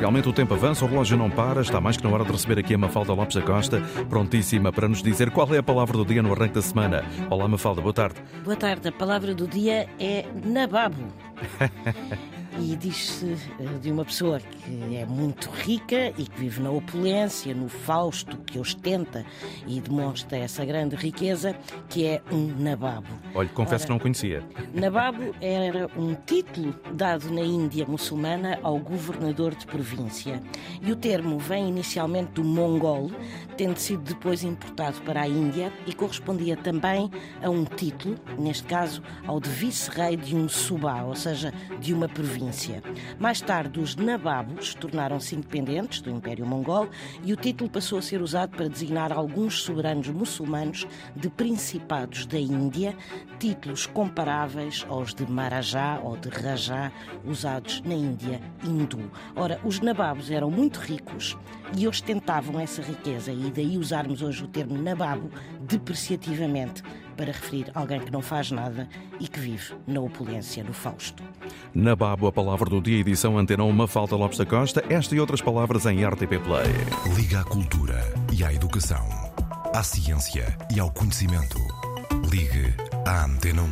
Realmente o tempo avança, o relógio não para, está mais que na hora de receber aqui a Mafalda Lopes da Costa, prontíssima para nos dizer qual é a palavra do dia no arranque da semana. Olá Mafalda, boa tarde. Boa tarde, a palavra do dia é nababo. e diz-se eh, de uma pessoa que é muito rica e que vive na opulência, no fausto, que ostenta e demonstra essa grande riqueza, que é um nababo. Olha, confesso Ora, que não conhecia. Nababo era um título dado na Índia muçulmana ao governador de província. E o termo vem inicialmente do mongol, tendo sido depois importado para a Índia e correspondia também a um título, neste caso ao de vice-rei de um subá, ou seja, de uma província província. Mais tarde, os Nababos tornaram-se independentes do Império Mongol e o título passou a ser usado para designar alguns soberanos muçulmanos de principados da Índia, títulos comparáveis aos de Marajá ou de Rajá, usados na Índia hindu. Ora, os Nababos eram muito ricos e ostentavam essa riqueza, e daí usarmos hoje o termo Nababo depreciativamente para referir alguém que não faz nada e que vive na opulência, no Fausto. Nababo, a palavra do dia, edição Antena uma falta Lopes da Costa, esta e outras palavras em RTP Play. Liga à cultura e à educação, à ciência e ao conhecimento. Ligue à Antena 1.